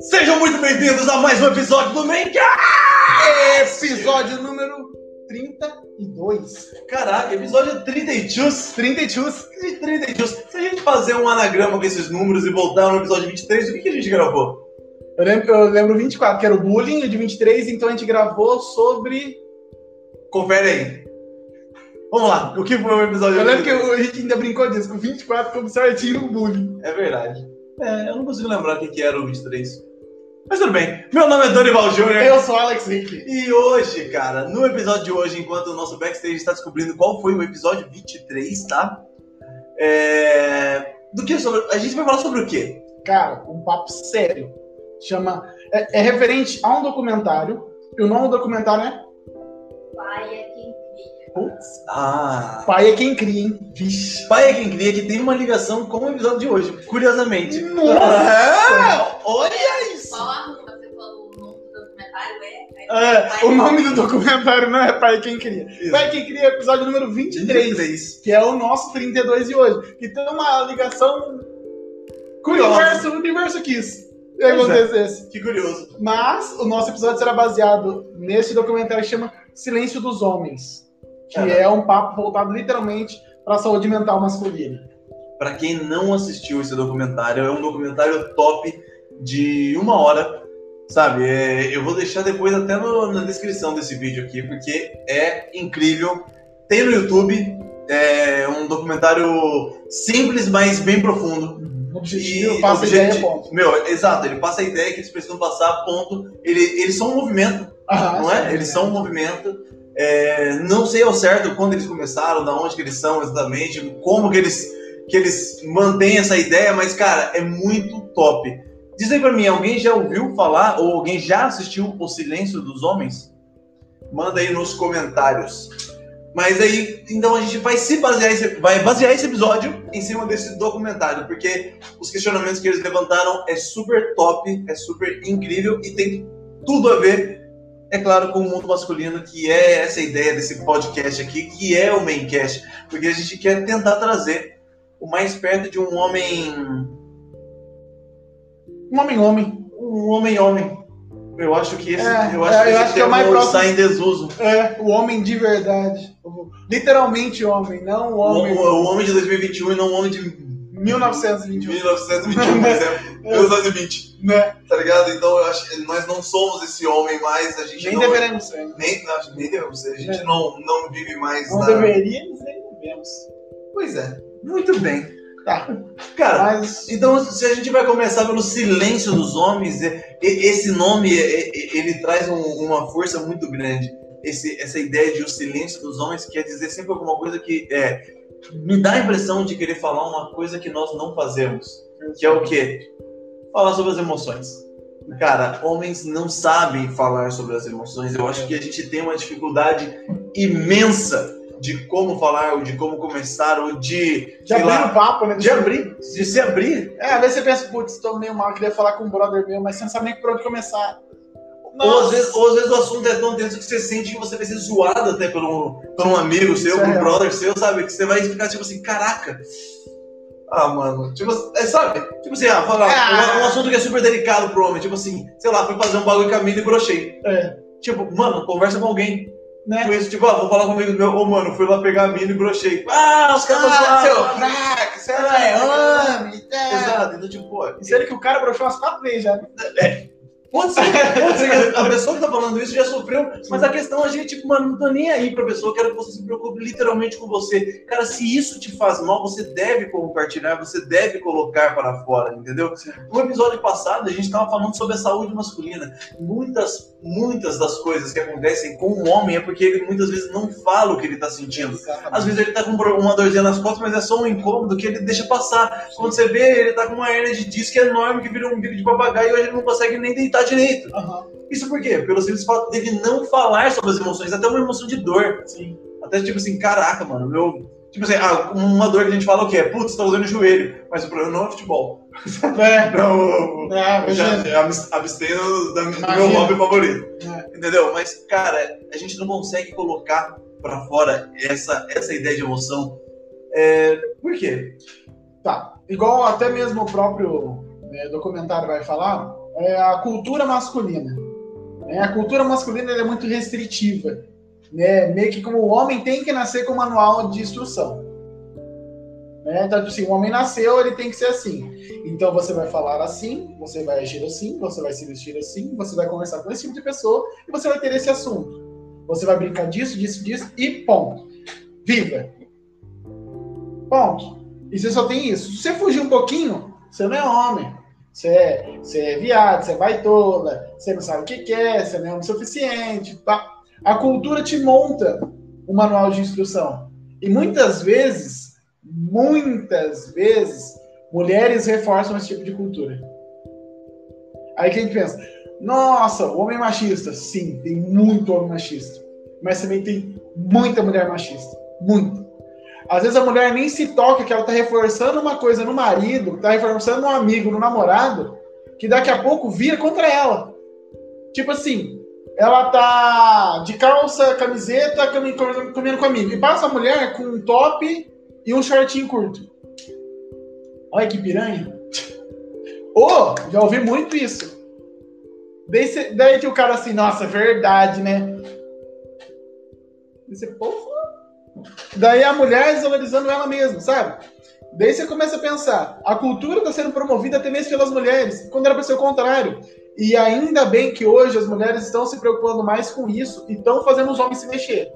Sejam muito bem-vindos a mais um episódio do Maincast! Episódio número 32. Caraca, episódio 32. 32. 32. Se a gente fazer um anagrama com esses números e voltar no episódio 23, o que, que a gente gravou? Eu lembro, eu lembro 24, que era o bullying, e o de 23, então a gente gravou sobre. Confere aí. Vamos lá, o que foi o episódio Eu lembro que 23? a gente ainda brincou disso, com 24 como certinho o bullying. É verdade. É, eu não consigo lembrar o que, que era o 23. Mas tudo bem. Meu nome é Dorival Júnior. Eu sou o Alex Rick. E hoje, cara, no episódio de hoje, enquanto o nosso backstage está descobrindo qual foi o episódio 23, tá? É... Do que sobre... A gente vai falar sobre o quê? Cara, um papo sério. Chama. É, é referente a um documentário. E o nome do documentário é cria. Putz, Ah... Pai é quem cria, hein? Vixe. Pai é quem cria que tem uma ligação com o episódio de hoje, curiosamente. Nossa! Ah, olha isso! Só a rua, você falou o nome do documentário é. É, o nome do documentário não é Pai é quem cria. Isso. Pai é quem cria é o episódio número 23. 23. que é o nosso 32 de hoje, que tem uma ligação com o universo, o universo Kiss. É. acontecesse. Que curioso. Mas o nosso episódio será baseado nesse documentário que chama Silêncio dos Homens, que Caramba. é um papo voltado literalmente para a saúde mental masculina. Pra quem não assistiu esse documentário, é um documentário top de uma hora, sabe? É, eu vou deixar depois até no- na descrição desse vídeo aqui, porque é incrível. Tem no YouTube, é um documentário simples, mas bem profundo. O objetivo E passa a objeti- ideia, ponto. Meu, exato, ele passa a ideia que eles precisam passar, ponto. Ele, eles são um movimento, Aham, não é? Eles são um movimento. É, não sei ao certo quando eles começaram, da onde que eles são exatamente, como que eles, que eles mantêm essa ideia, mas, cara, é muito top. Diz aí pra mim, alguém já ouviu falar ou alguém já assistiu O Silêncio dos Homens? Manda aí nos comentários. Mas aí, então a gente vai se basear, vai basear esse episódio em cima desse documentário, porque os questionamentos que eles levantaram é super top, é super incrível e tem tudo a ver, é claro, com o mundo masculino, que é essa ideia desse podcast aqui, que é o Maincast, porque a gente quer tentar trazer o mais perto de um homem, Um homem-homem. um homem-homem. Eu acho que esse, É, eu acho é, que eu acho que é mais próximo. está em desuso. É, o homem de verdade. Literalmente homem, não o O, homem o- o homem de 2021 e não o homem de 1921. 1921, por exemplo. 1920. Né? Tá ligado? Então eu acho que nós não somos esse homem mais, a gente Nem não. deveremos ser. né? Nem, nem devemos ser. A gente É. não, não vive mais Não na. deveríamos nem devemos. Pois é. Muito bem. Tá. Cara, Mas então se a gente vai começar pelo silêncio dos homens, é- esse nome é- é- ele traz um- uma força muito grande. Esse, essa ideia de o silêncio dos homens quer dizer sempre alguma coisa que é, me dá a impressão de querer falar uma coisa que nós não fazemos. Que é o quê? Falar sobre as emoções. Cara, homens não sabem falar sobre as emoções. Eu acho que a gente tem uma dificuldade imensa de como falar, ou de como começar, ou de. de abrir lá, o papo, né? de abrir, de se abrir. É, às vezes você pensa, putz, tô meio mal, queria falar com um brother meu, mas você não sabe nem por onde começar. Ou às, vezes, ou às vezes o assunto é tão denso que você sente que você vai ser zoado até por um, por um amigo seu, é por um brother seu, sabe? Que você vai ficar tipo assim, caraca. Ah, mano, tipo, é, sabe? Tipo assim, ah, falar Ah. um, um assunto que é super delicado pro homem, tipo assim, sei lá, fui fazer um bagulho com a mina e brochei. É. Tipo, mano, conversa com alguém. Né? Com isso, tipo, ah, vou falar com amigo meu, ô mano, fui lá pegar a mina e brochei. Ah, os caras Ah, seu fraco, você não é homem, tá? Exato, então tipo, pô, ele que o cara broxou umas quatro vezes já. né? Pode ser, pode ser que a pessoa que tá falando isso já sofreu, mas a questão é a gente, tipo, mano, não tô nem aí pra pessoa, quero que você se preocupe literalmente com você. Cara, se isso te faz mal, você deve compartilhar, você deve colocar para fora, entendeu? No episódio passado, a gente tava falando sobre a saúde masculina. Muitas, muitas das coisas que acontecem com o homem é porque ele muitas vezes não fala o que ele tá sentindo. Às vezes ele tá com uma dorzinha nas costas, mas é só um incômodo que ele deixa passar. Quando você vê, ele tá com uma hernia de disco enorme que vira um bico de papagaio e hoje ele não consegue nem deitar direito. Aham, Isso por quê? Pelo simples fato dele não falar sobre as emoções, até uma emoção de dor. sim. Até tipo assim, caraca, mano, meu. Tipo assim, ah, uma dor que a gente fala o quê? Putz, tá usando o joelho. Mas o problema não é futebol. É, Não, é, eu já, imagina. já abs- abstenho da- do meu hobby favorito. É. Entendeu? Mas, cara, a gente não consegue colocar pra fora essa, essa ideia de emoção. É, por quê? Tá. Igual até mesmo o próprio né, documentário vai falar, é a cultura masculina. Né? A cultura masculina é muito restritiva. Né? Meio que como o homem tem que nascer com manual de instrução. Né? Então, assim, o homem nasceu, ele tem que ser assim. Então, você vai falar assim, você vai agir assim, você vai se vestir assim, você vai conversar com esse tipo de pessoa e você vai ter esse assunto. Você vai brincar disso, disso, disso e ponto. Viva! Ponto. E você só tem isso. Se você fugir um pouquinho, você não é homem. Você é, é viado, você é baitola, você não sabe o que quer, é, você não é suficiente. Tá? A cultura te monta o manual de instrução. E muitas vezes, muitas vezes, mulheres reforçam esse tipo de cultura. Aí que a gente pensa, nossa, homem machista. Sim, tem muito homem machista. Mas também tem muita mulher machista. Muito. Às vezes a mulher nem se toca que ela tá reforçando uma coisa no marido, tá reforçando no amigo, no namorado, que daqui a pouco vira contra ela. Tipo assim, ela tá de calça, camiseta, comendo com amigo. E passa a mulher com um top e um shortinho curto. Olha que piranha. Ô, oh, já ouvi muito isso. Daí, daí que o cara assim, nossa, verdade, né? Você, pô, Daí a mulher desvalorizando ela mesma, sabe? Daí você começa a pensar, a cultura está sendo promovida até mesmo pelas mulheres, quando era para ser o contrário. E ainda bem que hoje as mulheres estão se preocupando mais com isso e estão fazendo os homens se mexer.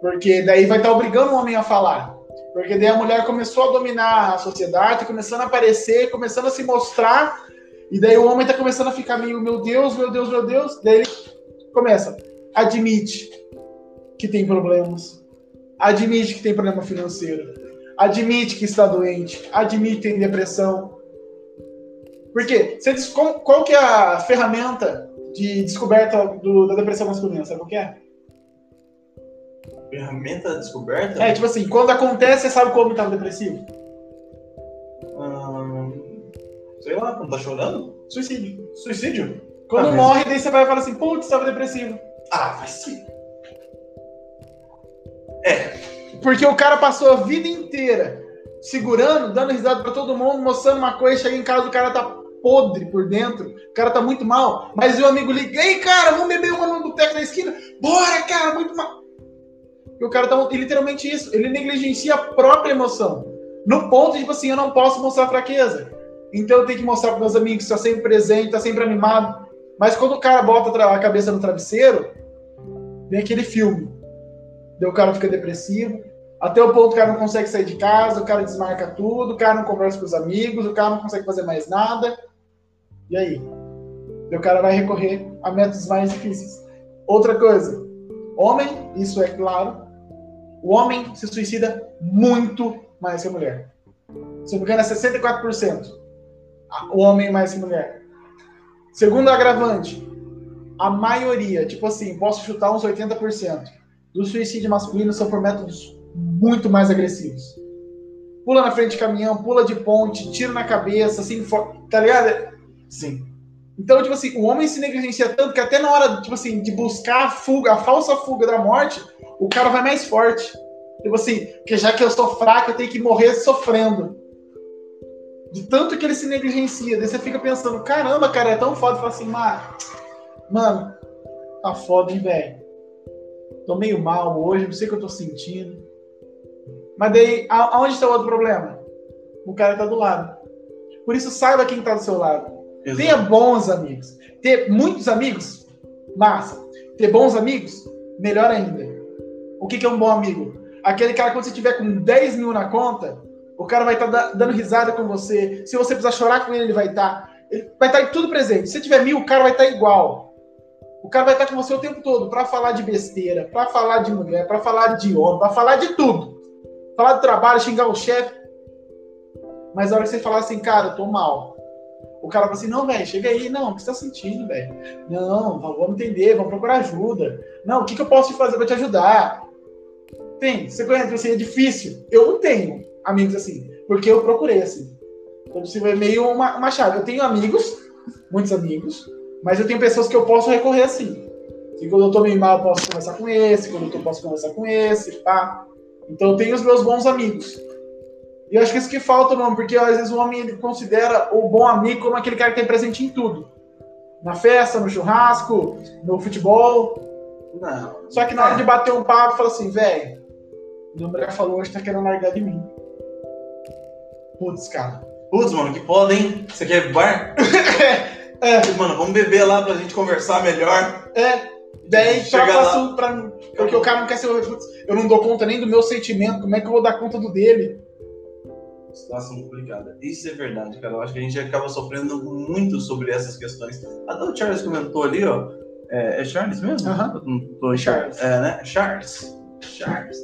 Porque daí vai estar tá obrigando o homem a falar. Porque daí a mulher começou a dominar a sociedade, começando a aparecer, começando a se mostrar, e daí o homem está começando a ficar meio, meu Deus, meu Deus, meu Deus. Daí ele começa, admite que tem problemas, admite que tem problema financeiro, admite que está doente, admite que tem depressão. Porque você diz, qual, qual que é a ferramenta de descoberta do, da depressão masculina? Sabe o que é? Ferramenta de descoberta? É, tipo assim, quando acontece, você sabe como estava depressivo? Hum, sei lá, quando tá chorando? Suicídio. Suicídio? Quando ah, morre, daí você vai falar assim, putz, estava depressivo. Ah, vai sim. É. Porque o cara passou a vida inteira segurando, dando risada para todo mundo, mostrando uma coisa, chega em casa, o cara tá podre por dentro, o cara tá muito mal, mas o amigo liga, ei, cara, vamos beber uma no boteco da esquina? Bora, cara, muito mal. E o cara tá literalmente isso, ele negligencia a própria emoção. No ponto, tipo assim, eu não posso mostrar fraqueza. Então eu tenho que mostrar para meus amigos que está sempre presente, está sempre animado. Mas quando o cara bota a cabeça no travesseiro, vem aquele filme daí o cara fica depressivo, até o ponto que o cara não consegue sair de casa, o cara desmarca tudo, o cara não conversa com os amigos, o cara não consegue fazer mais nada. E aí? Daí o cara vai recorrer a métodos mais difíceis. Outra coisa, homem, isso é claro, o homem se suicida muito mais que a mulher. Se não me engano, é 64%. O homem mais que a mulher. Segundo agravante, a maioria, tipo assim, posso chutar uns 80%, do suicídio masculino são por métodos muito mais agressivos. Pula na frente de caminhão, pula de ponte, tiro na cabeça, assim, tá ligado? Sim. Então, tipo assim, o homem se negligencia tanto que até na hora, tipo assim, de buscar a fuga, a falsa fuga da morte, o cara vai mais forte. Tipo assim, porque já que eu sou fraco, eu tenho que morrer sofrendo. De tanto que ele se negligencia. Daí você fica pensando, caramba, cara, é tão foda. Fala assim, mano, tá foda, hein, velho tô meio mal hoje, não sei o que eu tô sentindo. Mas daí, aonde está o outro problema? O cara tá do lado. Por isso, saiba quem tá do seu lado. Exato. Tenha bons amigos. Ter muitos amigos, massa. Ter bons amigos, melhor ainda. O que, que é um bom amigo? Aquele cara, quando você tiver com 10 mil na conta, o cara vai estar tá dando risada com você. Se você precisar chorar com ele, ele vai estar. Tá. Ele vai estar tá em tudo presente. Se tiver mil, o cara vai estar tá igual. O cara vai estar com você o tempo todo para falar de besteira, para falar de mulher, para falar de homem, para falar de tudo. Falar de trabalho, xingar o chefe. Mas a hora que você falar assim, cara, eu tô mal. O cara fala assim, não, velho, chega aí. Não, o que você tá sentindo, velho? Não, vamos entender, vamos procurar ajuda. Não, o que, que eu posso fazer para te ajudar? Tem, você conhece, assim, é difícil. Eu não tenho amigos assim, porque eu procurei assim. Então, você é meio uma, uma chave. Eu tenho amigos, muitos amigos, mas eu tenho pessoas que eu posso recorrer assim. Se quando eu tô meio mal, eu posso conversar com esse, quando eu tô, posso conversar com esse, pá. Então eu tenho os meus bons amigos. E eu acho que isso que falta no homem, porque às vezes o homem considera o bom amigo como aquele cara que tem presente em tudo. Na festa, no churrasco, no futebol. Não. Só que na hora de bater um papo, fala assim, velho, minha mulher falou hoje tá querendo largar de mim. Putz, cara. Putz, mano, que foda, hein? Você quer bar? É, Mano, vamos beber lá pra gente conversar melhor. é. Daí lá. assunto pra mim. Porque o cara não quer ser. Eu não dou conta nem do meu sentimento, como é que eu vou dar conta do dele? Situação complicada. Isso é verdade, cara. Eu acho que a gente acaba sofrendo muito sobre essas questões. Até o Charles comentou ali, ó. É, é Charles mesmo? Não tô Charles. É, né? Charles. Charles.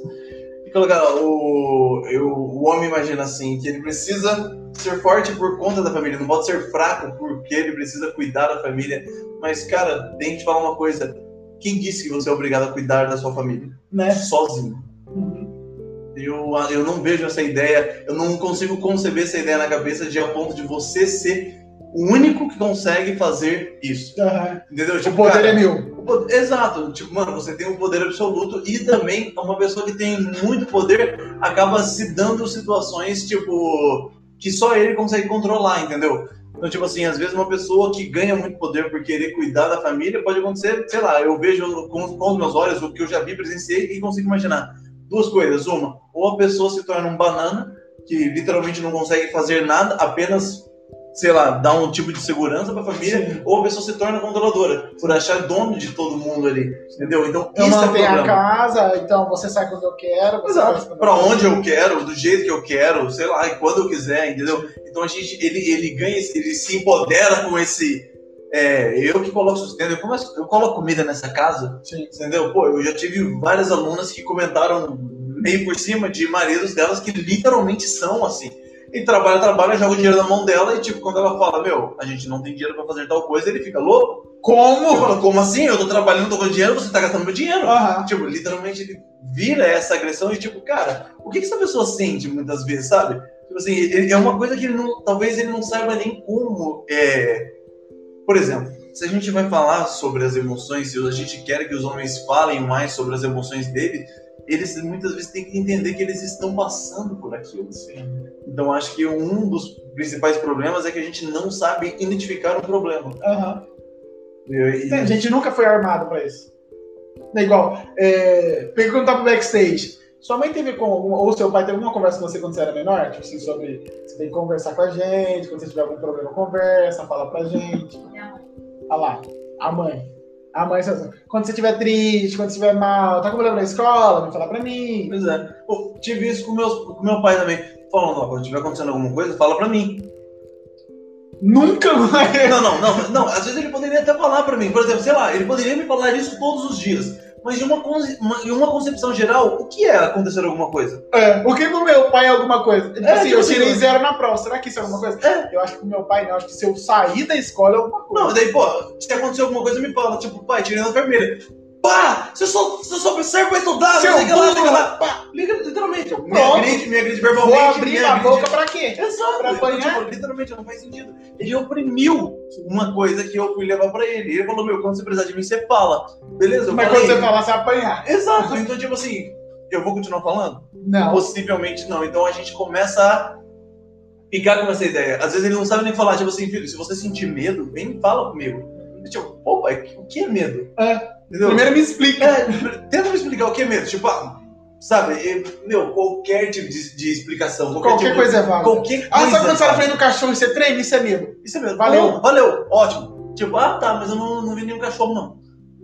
E colocar o, eu, o homem imagina assim, que ele precisa ser forte por conta da família, não pode ser fraco porque ele precisa cuidar da família. Mas, cara, tem que te falar uma coisa. Quem disse que você é obrigado a cuidar da sua família? Né? Sozinho. Uhum. Eu, eu não vejo essa ideia, eu não consigo conceber essa ideia na cabeça de a ponto de você ser o único que consegue fazer isso. Aham. Entendeu? O poder cara, é meu. O po- Exato, tipo, mano, você tem um poder absoluto e também uma pessoa que tem muito poder acaba se dando situações, tipo, que só ele consegue controlar, entendeu? Então, tipo assim, às vezes uma pessoa que ganha muito poder por querer cuidar da família pode acontecer, sei lá, eu vejo com, com os meus olhos o que eu já vi, presenciei e consigo imaginar. Duas coisas, uma, ou a pessoa se torna um banana, que literalmente não consegue fazer nada, apenas, sei lá, dar um tipo de segurança pra família, Sim. ou a pessoa se torna controladora, por achar dono de todo mundo ali, entendeu? Então, Eu isso é o mantenho a problema. casa, então você sai quando eu quero. Você Exato. quero. onde eu quero, do jeito que eu quero, sei lá, e quando eu quiser, entendeu? Então a gente, ele, ele ganha, ele se empodera com esse. é, eu que coloco sustento, eu, começo- eu coloco comida nessa casa, Sim. entendeu? Pô, eu já tive várias alunas que comentaram meio por cima de maridos delas que literalmente são assim. E trabalha, trabalha, joga o dinheiro na mão dela e, tipo, quando ela fala, meu, a gente não tem dinheiro pra fazer tal coisa, ele fica louco. Como? Falo, como assim? Eu tô trabalhando, tô com dinheiro, você tá gastando meu dinheiro. Aham. Tipo, literalmente ele vira essa agressão e tipo, cara, o que, que essa pessoa sente muitas vezes, sabe? Tipo assim, ele- é uma coisa que ele não, talvez ele não saiba nem como. É... Por exemplo, se a gente vai falar sobre as emoções, se a gente quer que os homens falem mais sobre as emoções dele, eles muitas vezes têm que entender que eles estão passando por aquilo. Então acho que um dos principais problemas é que a gente não sabe identificar um problema. Aham. E- A gente nunca foi armado pra isso. É igual, é, perguntar pro backstage. Sua mãe teve com alguma, ou seu pai teve alguma conversa com você quando você era menor? Tipo assim, sobre você tem que conversar com a gente, quando você tiver algum problema, conversa, fala pra gente. Minha mãe. Olha lá, a mãe. A mãe, assim, quando você estiver triste, quando você estiver mal, tá com problema na escola, vem falar pra mim. Pois é. Tive isso com, meus, com meu pai também. Falando, ó, quando tiver acontecendo alguma coisa, fala pra mim. Nunca mais. Não, não, não, não. Às vezes ele poderia até falar pra mim. Por exemplo, sei lá, ele poderia me falar isso todos os dias. Mas de uma, uma, em uma concepção geral, o que é acontecer alguma coisa? É, o que com meu pai é alguma coisa? Tipo É, assim, tipo eu assim, tirei zero na prova. Será que isso é alguma coisa? É. Eu acho que com meu pai não. Eu acho que se eu sair da escola é alguma coisa. Não, daí, pô, se acontecer alguma coisa, me fala. Tipo, pai, tirei na enfermeira. Pá! Você só, você só serve pra estudar, Seu liga lá, liga lá. Pá, liga literalmente. Me Pronto. agride, me agride verbalmente. Vou abrir me a agride- boca pra quê? Exato. Pra apanhar? tipo, literalmente não faz sentido. Ele oprimiu uma coisa que eu fui levar pra ele. Ele falou, meu, quando você precisar de mim, você fala. Beleza? Eu Mas falei. quando você falar, você vai apanhar. Exato. Então, tipo assim, eu vou continuar falando? Não. Possivelmente não. Então a gente começa a ficar com essa ideia. Às vezes ele não sabe nem falar, tipo assim, filho, se você sentir medo, vem e fala comigo. E, tipo, pai, o que é medo? É. Entendeu? Primeiro me explica. É, tenta me explicar o que é medo. Tipo, ah, sabe, eu- meu, qualquer tipo de, de explicação. Qualquer, Qualquer tipo, coisa é válida. Qualquer Ah, sabe quando você tá sabe? frente do cachorro e você treina? Isso é medo. Isso é mesmo. Valeu. Valeu, valeu, ótimo. Tipo, ah, tá, mas eu não, não vi nenhum cachorro, não.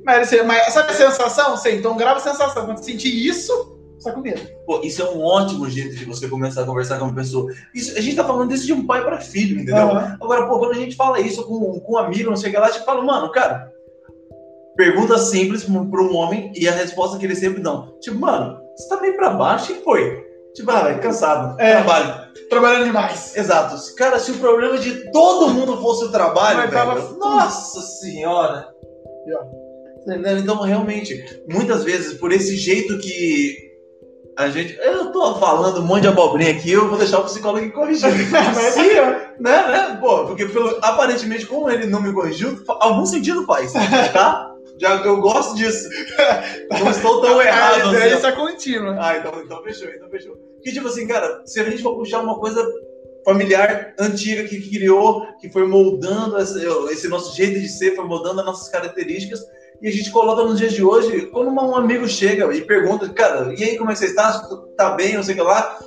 Mas, mas sabe a sensação? Sei, então grava a sensação. Quando você sentir isso, você tá com medo. Pô, isso é um ótimo jeito de você começar a conversar com uma pessoa. Isso, a gente tá falando isso de um pai para filho, entendeu? Aham. Agora, pô, quando a gente fala isso com, com um amigo, não chega lá, a gente fala, mano, cara, pergunta simples pra um- homem e a resposta que eles sempre dão. Tipo, mano, você tá meio pra baixo, que foi? Tipo, ah, velho, cansado, É. trabalho. Trabalhando demais. Exato. Cara, se o problema de todo mundo fosse o trabalho, tava velho, full. nossa senhora. E. Entendeu? Então, realmente, muitas vezes, por esse jeito que a gente. Eu tô falando um monte de abobrinha aqui, eu vou deixar o psicólogo corrigir. Mas Sim, aí, ó. né, né? Pô, porque pelo- aparentemente, como ele não me corrigiu, algum sentido faz, tá? Já, eu gosto disso. Não estou tão a errado ideia assim. ó. está contínua. Ah, então, então fechou, então fechou. Que tipo assim, cara, se a gente for puxar uma coisa familiar antiga que criou, que foi moldando esse, esse nosso jeito de ser, foi moldando as nossas características, e a gente coloca nos dias de hoje, quando um amigo chega e pergunta, cara, e aí como é que você está? Tá bem, não sei o que lá?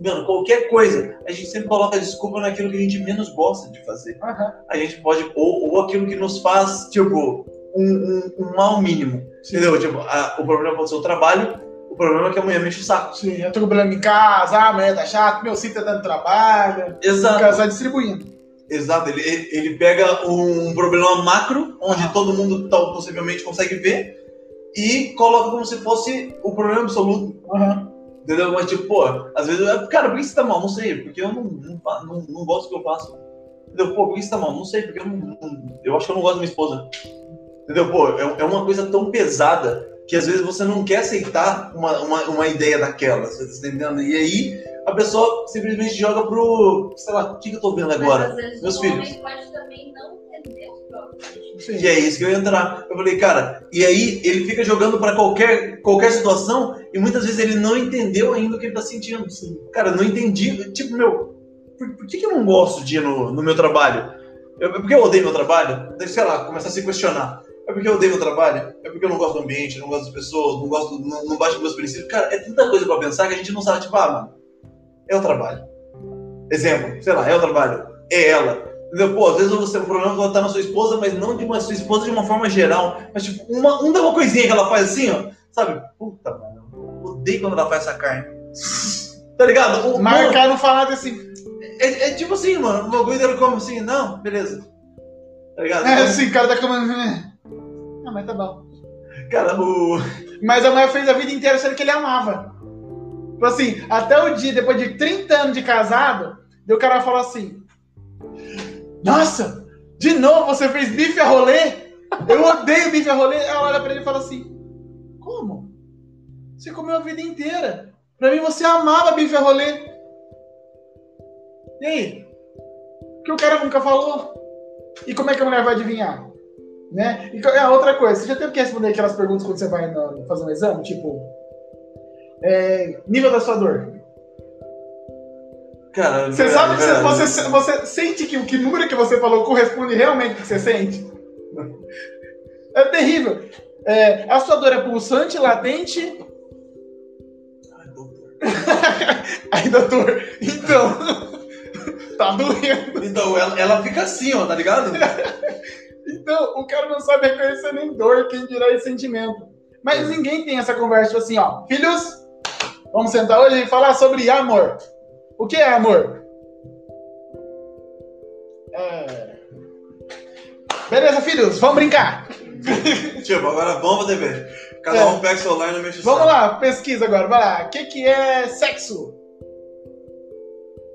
Mano, qualquer coisa, a gente sempre coloca desculpa naquilo que a gente menos gosta de fazer. Aham. A gente pode, ou, ou aquilo que nos faz, tipo, um, um, um mal mínimo. Entendeu? Tipo, a- o problema pode ser o trabalho, o problema é que amanhã mexe o saco. Sim, eu tô com problema em casa, ah, amanhã tá chato, meu cinto tá dando trabalho. Exato. cara vai distribuindo. Exato, ele, ele pega um problema macro, onde todo mundo tal, possivelmente consegue ver, e coloca como se fosse o problema absoluto. Aham. Entendeu? Mas tipo, pô, às vezes, eu- cara, por que você tá mal? Não sei, porque eu não, não, não, não gosto do que eu faço. Entendeu? Pô, por que você tá mal? Não sei, porque eu não, não- eu acho que eu não gosto da minha esposa. Entendeu? Pô, é, é uma coisa tão pesada que às vezes você não quer aceitar uma, uma, uma ideia daquela, você tá entendendo? E aí a pessoa simplesmente joga pro, sei lá, o que, que eu tô vendo agora? Mas vezes meus filhos. pode também não entender. Sim. E é isso que eu ia entrar. Eu falei, cara, e aí ele fica jogando pra qualquer, qualquer situação e muitas vezes ele não entendeu ainda o que ele tá sentindo. Cara, eu não entendi. Tipo, meu, por, por que, que eu não gosto de ir no, no meu trabalho? Eu, porque eu odeio meu trabalho? Sei lá, começar a se questionar. É porque eu odeio meu trabalho? É porque eu não gosto do ambiente, não gosto das pessoas, não gosto, não, não bate com meus princípios. Cara, é tanta coisa pra pensar que a gente não sabe, tipo, ah, mano, é o trabalho. Exemplo, sei lá, é o trabalho, é ela. Entendeu? Pô, às vezes você, o problema pode estar na sua esposa, mas não de uma sua esposa de uma forma geral. Mas, tipo, uma, uma, uma coisinha que ela faz assim, ó. Sabe? Puta, mano, eu odeio quando ela faz essa carne. Tá ligado? O- Marcar não falar assim. É, é tipo assim, mano, o bagulho dele come assim, não, beleza. Tá ligado? É assim, o cara tá comendo. Mas tá bom. Cara, o. Mas a mulher fez a vida inteira sendo que ele amava. Tipo assim, até o dia, depois de 30 anos de casado, o cara fala assim: Nossa, de novo você fez bife a rolê? Eu odeio bife a rolê. Ela olha pra ele e fala assim: Como? Você comeu a vida inteira. Pra mim você amava bife a rolê. E aí? Que o cara nunca falou? E como é que a mulher vai adivinhar? Né? E é outra coisa, você já teve que responder aquelas perguntas quando você vai no- fazer um exame? Tipo, é, nível da sua dor. Cara, Você verdade, sabe que você, você, sente que o que número que você falou corresponde realmente ao que você sente? É terrível. É, a sua dor é pulsante, latente. Ai, doutor. Aí, doutor, então. tá doendo. Então, ela, ela fica assim, ó, tá ligado? Então, o cara não sabe reconhecer nem dor, quem dirá esse sentimento. Mas ninguém tem essa conversa tipo assim, ó. Filhos, vamos sentar hoje e falar sobre amor. O que é amor? É... Beleza, filhos, vamos brincar. tipo, agora vamos TV. Cada É. um pega o celular e não mexe o Vamos lá, pesquisa agora, vai lá. O que, que é sexo?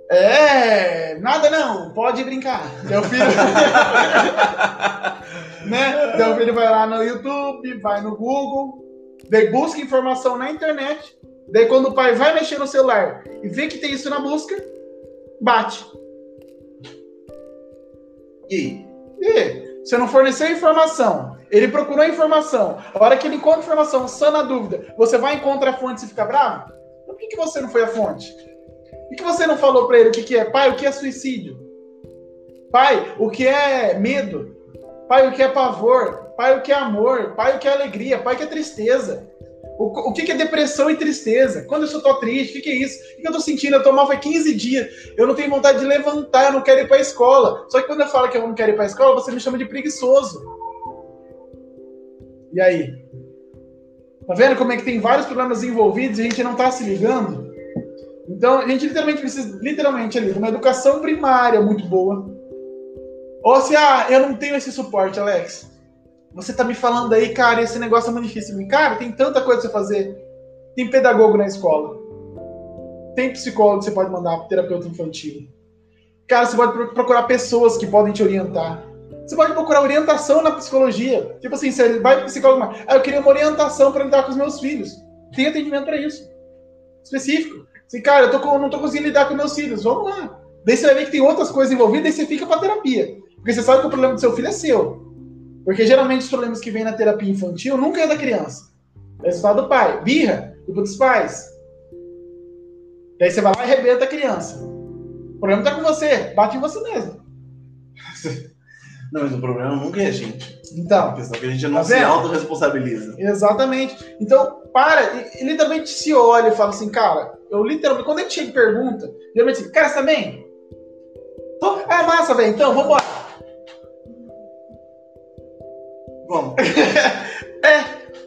É, nada não, pode brincar. Teu filho. né? Teu filho vai lá no YouTube, vai no Google, daí busca informação na internet. Daí quando o pai vai mexer no celular e vê que tem isso na busca, bate. E? E você não forneceu informação, ele procurou informação. A hora que ele encontra informação, só na dúvida, você vai encontrar a fonte e fica bravo? Por que, que você não foi a fonte? Por que, você não falou pra ele o que, que é? Pai, o que é suicídio? Pai, o que é medo? Pai, o que é pavor? Pai, o que é amor? Pai, o que é alegria? Pai, o que é tristeza? O, o que, que é depressão e tristeza? Quando eu tô triste, o que, que é isso? O que, eu tô sentindo? Eu tô mal faz 15 dias. Eu não tenho vontade de levantar, eu não quero ir pra escola. Só que quando eu falo que eu não quero ir pra escola, você me chama de preguiçoso. E aí? Tá vendo como é que tem vários problemas envolvidos e a gente não tá se ligando? Então, a gente literalmente precisa, literalmente ali, de uma educação primária muito boa. Ou se, ah, eu não tenho esse suporte, Alex. Você tá me falando aí, cara, esse negócio é muito difícil. Cara, tem tanta coisa pra você fazer. Tem pedagogo na escola. Tem psicólogo que você pode mandar, terapeuta infantil. Cara, você pode pro- procurar pessoas que podem te orientar. Você pode procurar orientação na psicologia. Tipo assim, você vai pro psicólogo, ah, eu queria uma orientação para lidar com os meus filhos. Tem atendimento para isso. Específico. Assim, cara, eu tô não tô conseguindo lidar com meus filhos. Vamos lá. Daí você vai ver que tem outras coisas envolvidas e você fica pra terapia. Porque você sabe que o problema do seu filho é seu. Porque geralmente os problemas que vêm na terapia infantil nunca é da criança. É resultado do pai. Birra, culpa dos pais. Daí você vai lá e arrebenta a criança. O problema tá com você, bate em você mesmo. Não, mas o problema nunca é a gente. A Então, questão é que a gente não Tá se autorresponsabiliza. exatamente. Então, para, e, e literalmente se olha e fala assim, cara, eu literalmente, quando a gente chega e pergunta, geralmente assim, cara, você tá bem? Tô. Ah, massa, velho, então, vambora. Vamos.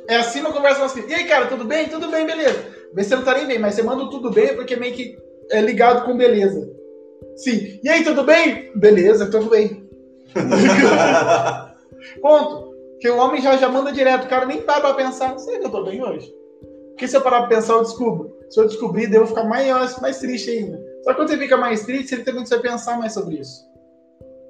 É assim uma conversa nossa. E aí, cara, tudo bem? Tudo bem, beleza. Você não tá nem bem, mas você manda tudo bem porque meio que é ligado com beleza. Sim. E aí, tudo bem? Beleza, tudo bem. Ponto. Porque o homem já, já manda direto, o cara nem para pra pensar, será que eu tô bem hoje? Porque se eu parar pra pensar, eu descubro. Se eu descobrir, daí eu vou ficar mais, mais triste ainda. Só que quando você fica mais triste, ele também vai pensar mais sobre isso.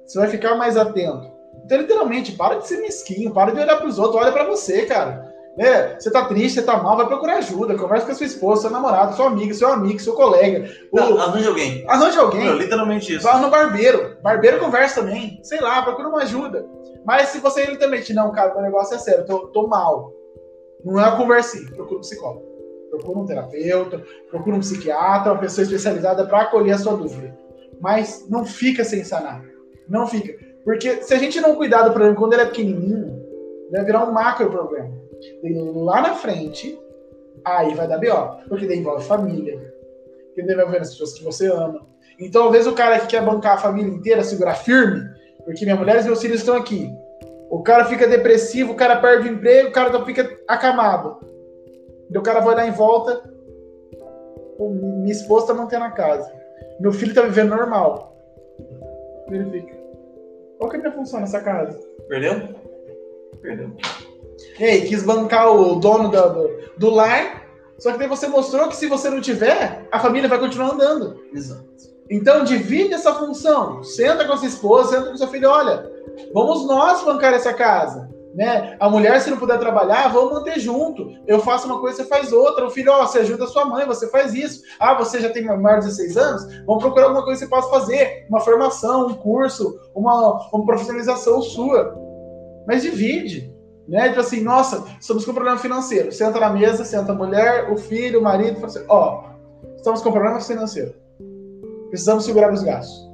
Você vai ficar mais atento. Então, literalmente, para de ser mesquinho, para de olhar pros outros, olha pra você, cara. É, você tá triste, você tá mal, vai procurar ajuda, conversa com a sua esposa, seu namorado, seu amigo, seu amigo, seu colega. O- Não, Arranja alguém. Arranje alguém. Não, literalmente isso. Vai no barbeiro. Barbeiro conversa também. Sei lá, procura uma ajuda. Mas se você literalmente, não, cara, o negócio é sério, tô, tô mal. Não é uma conversinha, procura um psicólogo. Procura um terapeuta, procura um psiquiatra, uma pessoa especializada para acolher a sua dúvida. Mas não fica sem sanar. Não fica. Porque se a gente não cuidar do problema quando ele é pequenininho, vai virar um macro problema. E lá na frente, aí vai dar B.O. Porque daí envolve família. Porque daí vai envolver as pessoas que você ama. Então, vezes, o cara que quer bancar a família inteira, segurar firme, porque minha mulher e meus filhos estão aqui. O cara fica depressivo, o cara perde o emprego, o cara fica acamado. E o cara vai lá em volta. "Pô, Minha esposa tá mantendo a casa. Meu filho tá vivendo normal. Verifica. Qual que é a minha função nessa casa? Perdeu? Perdeu. Ei, quis bancar o dono do, do lar, só que daí você mostrou que se você não tiver, a família vai continuar andando. Exato. Então divide essa função. Senta com a sua esposa, senta com seu filho, olha, vamos nós bancar essa casa. Né? A mulher, se não puder trabalhar, vamos manter junto. Eu faço uma coisa, você faz outra. O filho, ó, você ajuda a sua mãe, você faz isso. Ah, você já tem maior de 16 anos? Vamos procurar alguma coisa que você possa fazer. Uma formação, um curso, uma, uma profissionalização sua. Mas divide. Né? Tipo assim, nossa, estamos com problema financeiro. Senta na mesa, senta a mulher, o filho, o marido, fala assim, ó, estamos com problema financeiro. Precisamos segurar os gastos.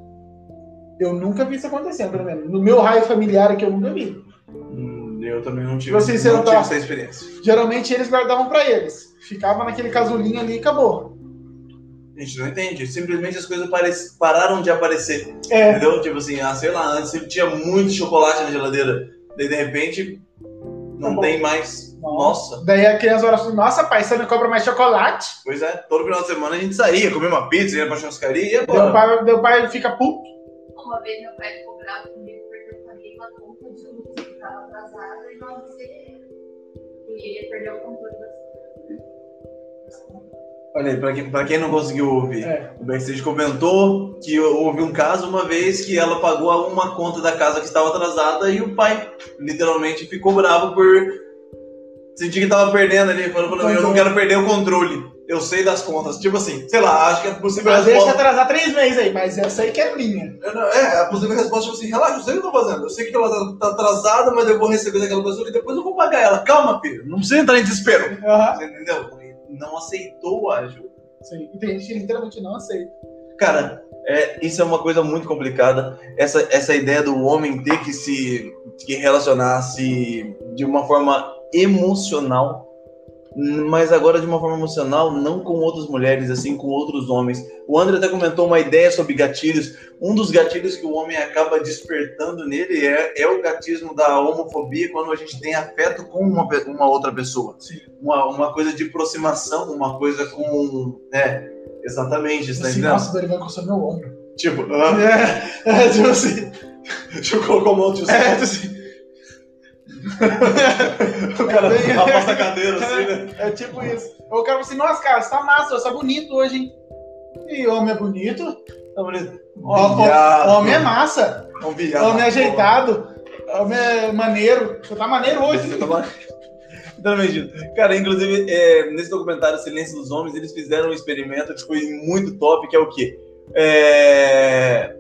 Eu nunca vi isso acontecendo, pelo menos. No meu raio familiar aqui eu nunca vi. Hum, Eu também não tive, Você, você não tive essa experiência. Geralmente eles guardavam pra eles. Ficava naquele casulinho ali e acabou. A gente não entende. Simplesmente as coisas pararam de aparecer. É. Entendeu? Tipo assim, ah, sei lá, antes tinha muito chocolate na geladeira. Daí de repente não Tá tem mais. Nossa. Daí a criança olha assim, nossa, pai, você não compra mais chocolate? Pois é, todo final de semana a gente saía, comia uma pizza, ia pra churrascaria e ia Meu pai, meu pai fica puto. Uma vez meu pai ficou bravo comigo porque eu paguei uma conta de luz que estava atrasada e não avisei ele. E ele perdeu o controle das contas. Olha aí, pra quem, pra quem não conseguiu ouvir. É. O Backstage comentou que houve um caso uma vez que ela pagou uma conta da casa que estava atrasada e o pai literalmente ficou bravo por sentir que estava perdendo ali. Falou, falou, eu não quero perder o controle. Eu sei das contas. Tipo assim, sei lá, acho que a possível Mas deixa atrasar três meses aí, mas essa aí que é minha. Eu não- É, a possível resposta tipo assim, relaxa, eu sei o que eu tô fazendo. Eu sei que ela tá, tá atrasada, mas eu vou receber daquela pessoa e depois eu vou pagar ela. Calma, filho. Não precisa entrar em desespero. Aham. Você entendeu? Não aceitou a ajuda. Sim. E tem gente que literalmente não aceita. Cara, é, isso é uma coisa muito complicada. Essa, essa ideia do homem ter que se que relacionar se de uma forma emocional, mas agora de uma forma emocional, não com outras mulheres, assim, com outros homens. O André até comentou uma ideia sobre gatilhos. Um dos gatilhos que o homem acaba despertando nele é, é o gatismo da homofobia quando a gente tem afeto com uma, uma outra pessoa. Uma, uma coisa de aproximação, uma coisa com. É, exatamente, você tá Assim, nossa, o no meu ombro. Tipo, É, é tipo assim. deixa eu colocar uma outra É, tipo assim. O cara afasta a cadeira assim, né? É tipo isso. O cara fala assim, nossa, cara, você tá massa, você tá bonito hoje, hein? E homem é bonito, Tá bonito. Ó, homem é massa, É homem é ajeitado, homem é maneiro. Você tá maneiro hoje. Você tá. Cara, inclusive, é, nesse documentário Silêncio dos Homens, eles fizeram um experimento que foi muito top, que é o quê? É,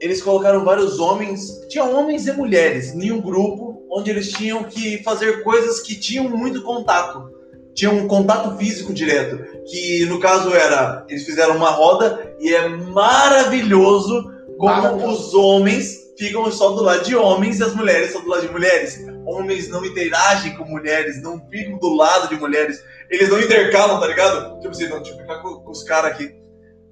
eles colocaram vários homens, tinha homens e mulheres em um grupo onde eles tinham que fazer coisas que tinham muito contato. Tinham um contato físico direto, que no caso era, eles fizeram uma roda e é maravilhoso como os homens ficam só do lado de homens e as mulheres só do lado de mulheres. Homens não interagem com mulheres, não ficam do lado de mulheres. Eles não intercalam, tá ligado? Tipo assim, não, deixa eu ficar com, com os caras aqui.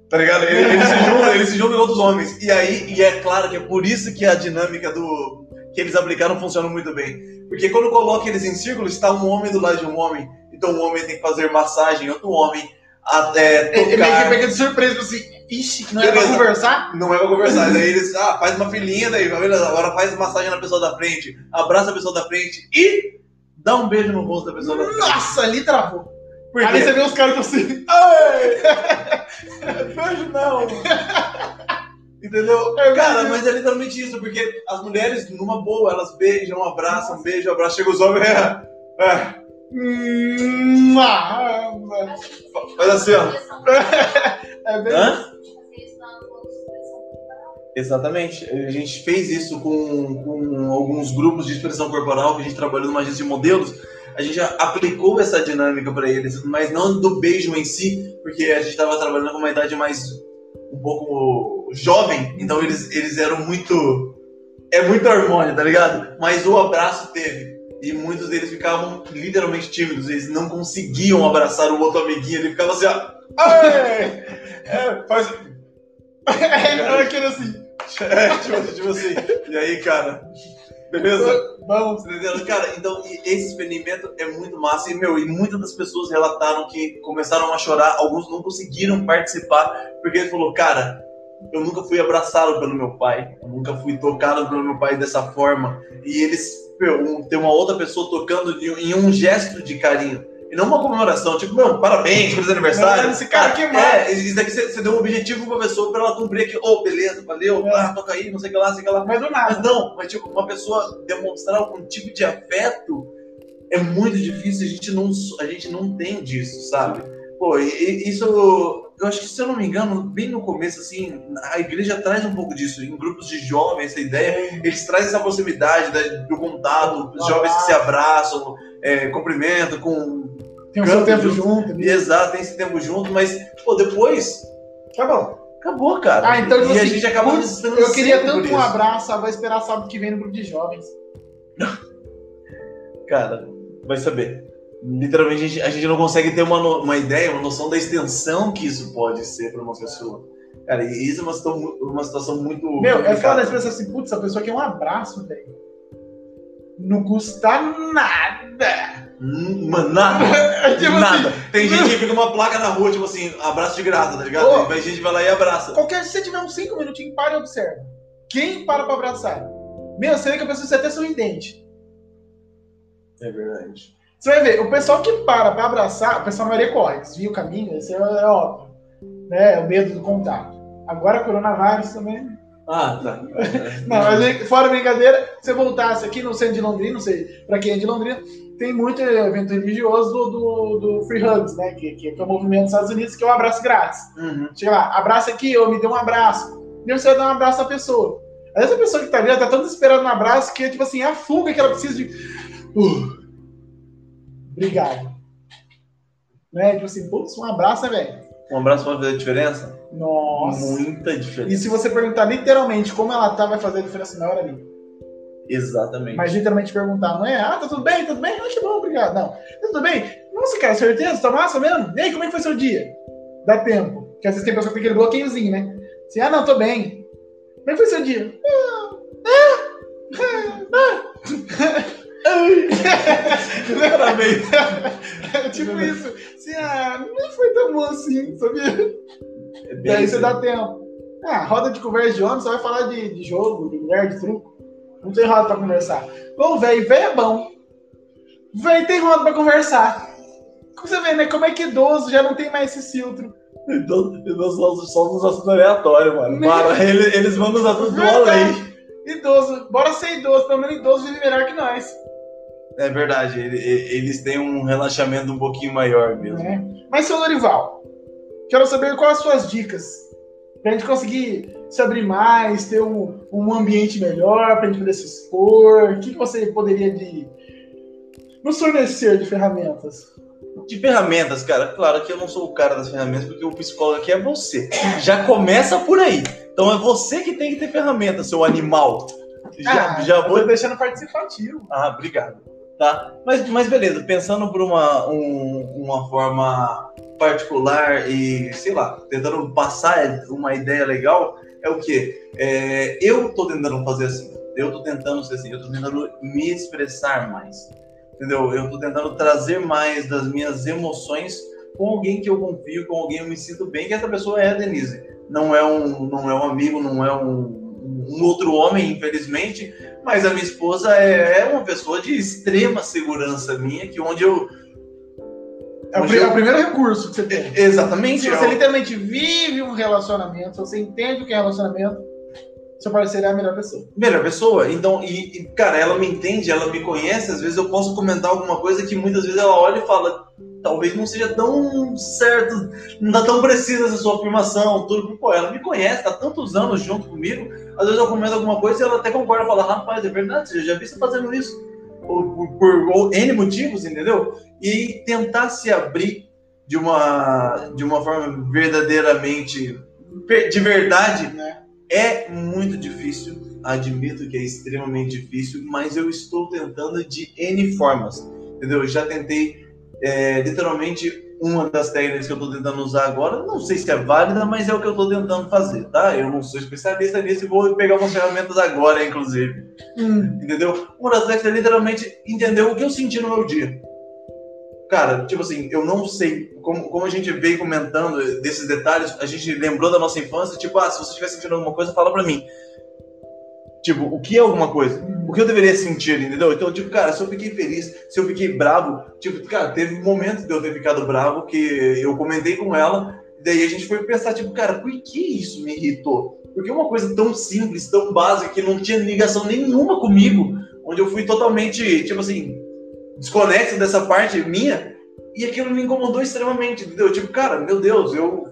Tá ligado? Eles, eles se juntam, eles se juntam com outros homens. E aí, e é claro que é por isso que a dinâmica do que eles aplicaram funciona muito bem. Porque quando coloca eles em círculo, está um homem do lado de um homem. Então um homem tem que fazer massagem, outro homem até Ele meio que tocar. pega de surpresa, tipo assim, ixi, não era pra conversar? Não é pra conversar. Daí eles, ah, faz uma filhinha daí, beleza, agora faz massagem na pessoa da frente, abraça a pessoa da frente e dá um beijo no rosto da pessoa da frente. Nossa, ali travou. Por Aí você vê os caras assim, Beijo não. Entendeu? Cara, mas é literalmente isso, porque as mulheres, numa boa, elas beijam, abraçam, beijam, abraçam, chega os homens, é, é, hum, ah, faz assim, ó. é bem... Hã? Fazer isso na expressão corporal. Exatamente. A gente fez isso com, com alguns grupos de expressão corporal que a gente trabalhou numa agência de modelos. A gente já aplicou essa dinâmica para eles, mas não do beijo em si, porque a gente estava trabalhando com uma idade mais um pouco jovem, então eles, eles eram muito. É muito hormônio, tá ligado? Mas o abraço teve. E muitos deles ficavam literalmente tímidos, eles não conseguiam abraçar o outro amiguinho, ele ficava assim, ó. É, faz, Era aquele assim, é, tipo, tipo assim. E aí, cara? Beleza? vamos. Entendeu? Cara, então esse experimento é muito massa. E, meu, e muitas das pessoas relataram que começaram a chorar. Alguns não conseguiram participar, porque ele falou, cara, eu nunca fui abraçado pelo meu pai. Eu nunca fui tocado pelo meu pai dessa forma. E eles, meu, um, tem uma outra pessoa tocando de- em um gesto de carinho. E não uma comemoração, tipo, meu, parabéns, feliz aniversário. Esse cara que É, isso daqui você, você deu um objetivo pra pessoa pra ela cumprir aqui. Ô, beleza, valeu, É. ah, toca aí, não sei o que lá, não sei o que lá. Mas do Mas nada. não, mas tipo, uma pessoa demonstrar algum tipo de afeto é muito difícil, a gente não, a gente não tem disso, sabe? Pô, e, e isso, eu acho que se eu não me engano, bem no começo, assim, a igreja traz um pouco disso, em grupos de jovens, essa ideia, eles trazem essa proximidade da- do contato, os Um jovens que se abraçam, é, cumprimentam, com. Tem o seu Canto tempo junto. junto. ali. Exato, tem esse tempo junto, mas, pô, depois. Bom. Acabou, cara. Ah, então, e tipo a assim, gente acaba putz, distanciando Eu queria tanto um abraço, ah, vou esperar sábado que vem no grupo de jovens. Cara, vai saber. Literalmente, a gente, a gente não consegue ter uma, uma ideia, uma noção da extensão que isso pode ser para uma pessoa. Cara, e isso é uma situação, uma situação muito. Meu, é foda as pessoas assim, putz, a pessoa quer um abraço, velho. Não custa nada. Hum, Mano, nada. Tipo nada. Tem gente que fica uma placa na rua, tipo assim, abraço de graça, tá ligado? Ô. Aí a gente vai lá e abraça. Qualquer, se você tiver uns 5 minutinhos, para e observa. Quem para pra abraçar? Meu, você vê que a pessoa é até sorridente. É verdade. Você vai ver, o pessoal que para pra abraçar, o pessoal na maioria corre, desvia o caminho, esse é, é óbvio. Né? É o medo do contato. Agora, coronavírus também. Ah, tá. Não, mas fora brincadeira, se você voltasse aqui no centro de Londrina, não sei pra quem é de Londrina, tem muito evento religioso do, do, do Free Hugs, né? Que, que é o movimento dos Estados Unidos, que é um abraço grátis. Uhum. Chega lá, abraça aqui, eu me dê um abraço. E você vai dar um abraço à pessoa. Às vezes a pessoa que tá ali, ela tá tão desesperada no abraço que, tipo assim, é a fuga que ela precisa de. Uh, obrigado. Né? Tipo assim, putz, um abraço, né, velho? Um abraço pode fazer diferença? Nossa. Muita diferença. E se você perguntar literalmente como ela tá, vai fazer a diferença na hora ali. Exatamente. Mas literalmente perguntar, não é? Ah, tá tudo bem, tudo bem? Ah, que bom, obrigado. Não. Tá tudo bem? Nossa, cara, certeza? Tá massa mesmo? E aí, como é que foi seu dia? Dá tempo. Porque às vezes tem pessoa que tem aquele bloqueiozinho, né? Assim, ah, não, tô bem. Como é que foi seu dia? É tipo isso. Assim, ah, nem foi tão bom assim, sabia? É E bem aí isso você dá tempo. Ah, roda de conversa de homem, você vai falar de, de jogo, de mulher, de truco. Não tem roda pra conversar. Ô, velho, velho é bom. Velho tem roda pra conversar. Como você vê, né? Como é que idoso já não tem mais esse filtro. Então, somos só nos assuntos aleatórios, mano. Para, eles, eles vão nos assuntos do além. Idoso, bora ser idoso, pelo menos idoso vive melhor que nós. É verdade, ele- eles têm um relaxamento um pouquinho maior mesmo. Né? Mas, seu Lorival, quero saber quais as suas dicas pra gente conseguir se abrir mais, ter um, um ambiente melhor para a gente poder se expor? O que, que você poderia de nos fornecer de ferramentas? De ferramentas, cara, claro que eu não sou o cara das ferramentas, porque o psicólogo aqui é você. Já começa por aí. Então é você que tem que ter ferramenta, seu animal. Já, ah, já eu vou. tô deixando participativo. Ah, obrigado. Tá? Mas, mas beleza, pensando por uma, um- uma forma particular e, sei lá, tentando passar uma ideia legal, é o quê? É, eu tô tentando fazer assim. Eu tô tentando ser assim. Eu tô tentando me expressar mais. Entendeu? Eu tô tentando trazer mais das minhas emoções com alguém que eu confio, com alguém que eu me sinto bem, que essa pessoa é a Denise. Não é um, não é um amigo, não é um, um outro homem, infelizmente, mas a minha esposa é, é uma pessoa de extrema segurança minha, que onde eu. É o, pri- eu- é primeiro recurso que você tem. Exatamente. Se é você o- literalmente vive um relacionamento, se você entende o que é relacionamento, seu parceiro é a melhor pessoa. melhor pessoa. Então, e, e, cara, ela me entende, ela me conhece, às vezes eu posso comentar alguma coisa que muitas vezes ela olha e fala, talvez não seja tão certo, não tá tão precisa essa sua afirmação, tudo. Pô, ela me conhece, tá tantos anos junto comigo, às vezes eu comento alguma coisa e ela até concorda, fala, rapaz, é verdade, eu já vi você fazendo isso. Por, por, por ou N motivos, entendeu? E tentar se abrir de uma, de uma forma verdadeiramente, de verdade, Né? é muito difícil, admito que é extremamente difícil, mas eu estou tentando de N formas, entendeu? Eu já tentei, é, literalmente, uma das técnicas que eu estou tentando usar agora, não sei se é válida, mas é o que eu estou tentando fazer, tá? Eu não sou especialista nisso e vou pegar umas ferramentas agora, inclusive, Hum, entendeu? Uma das técnicas é literalmente entender o que eu senti no meu dia. Cara, tipo assim, eu não sei, como, como a gente veio comentando desses detalhes, a gente lembrou da nossa infância, tipo, ah, se você estiver sentindo alguma coisa, fala pra mim. Tipo, o que é alguma coisa? O que eu deveria sentir, entendeu? Então, tipo, cara, se eu fiquei feliz, se eu fiquei bravo, tipo, cara, teve momentos de eu ter ficado bravo que eu comentei com ela, daí a gente foi pensar, tipo, cara, por que isso me irritou? Porque uma coisa tão simples, tão básica, que não tinha ligação nenhuma comigo, onde eu fui totalmente, tipo assim, desconexo dessa parte minha, e aquilo me incomodou extremamente, entendeu? Tipo, cara, meu Deus, eu,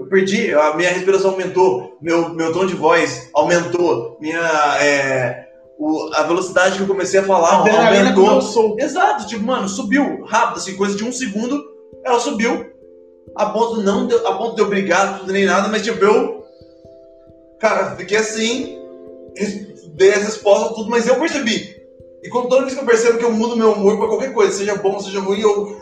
eu perdi, a minha respiração aumentou, meu, meu tom de voz aumentou, minha, é, o- a velocidade que eu comecei a falar a aumentou. Exato, tipo, mano, subiu rápido, assim, coisa de um segundo, ela subiu, a ponto, não de, a ponto de eu brigar, tudo nem nada, mas tipo, eu, cara, fiquei assim, dei as respostas, tudo, mas eu percebi. E quando toda vez que eu percebo que eu mudo meu humor pra qualquer coisa, seja bom, seja ruim, eu.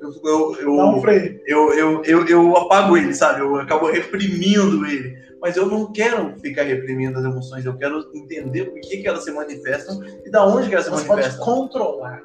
Eu, eu, eu, eu, eu, eu, eu apago ele, sabe? Eu acabo reprimindo ele. Mas eu não quero ficar reprimindo as emoções, eu quero entender por que, que elas se manifestam e da onde que elas se Você pode manifestam. controlar.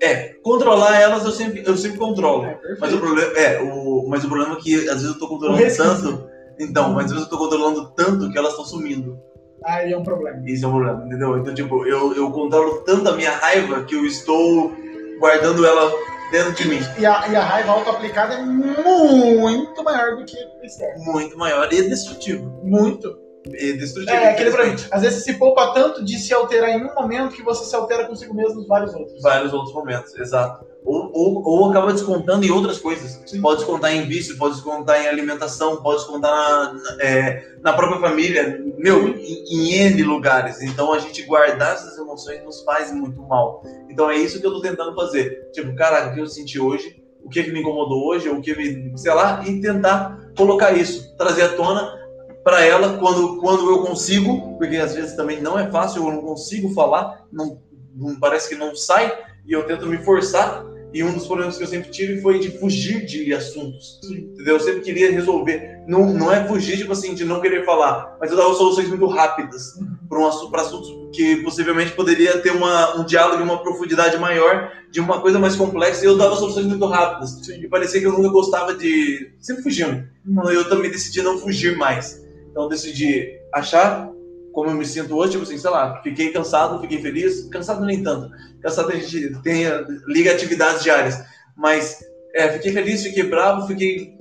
É, controlar elas eu sempre, eu sempre controlo. É. Mas o problema é, o, mas o problema é que às vezes eu tô controlando tanto. Então, mas às vezes eu tô controlando tanto que elas estão sumindo. Aí é um problema. Isso é um problema, entendeu? Então, tipo, eu, eu controlo tanto a minha raiva que eu estou guardando ela dentro de mim. E a, e a raiva auto-aplicada é muito maior do que externa. Muito maior e destrutivo. Muito. É destrutivo. É, aquele pra mim. Às vezes se poupa tanto de se alterar em um momento que você se altera consigo mesmo nos vários outros. Vários outros momentos, exato. Ou, ou, ou acaba descontando em outras coisas. Sim. Pode descontar em vício, pode descontar em alimentação, pode descontar na, na- é, na própria família, meu, em, em N lugares. Então a gente guardar essas emoções nos faz muito mal. Então é isso que eu tô tentando fazer. Tipo, caraca, o que eu senti hoje, o que, que me incomodou hoje, o que me, sei lá, e tentar colocar isso, trazer à tona para ela quando, quando eu consigo, porque às vezes também não é fácil, eu não consigo falar, não, não- parece que não sai, e eu tento me forçar. E um dos problemas que eu sempre tive foi de fugir de assuntos. Entendeu? Eu sempre queria resolver. Não, não é fugir, tipo assim, de não querer falar, mas eu dava soluções muito rápidas para um assunto, assuntos que possivelmente poderia ter uma, um diálogo e uma profundidade maior de uma coisa mais complexa, e eu dava soluções muito rápidas. E parecia que eu nunca gostava de. Sempre fugindo. Então, eu também decidi não fugir mais. Então decidi achar como eu me sinto hoje, tipo assim, sei lá, fiquei cansado, fiquei feliz, cansado nem tanto. Cansado a gente tem, liga atividades diárias, mas é, fiquei feliz, fiquei bravo, fiquei,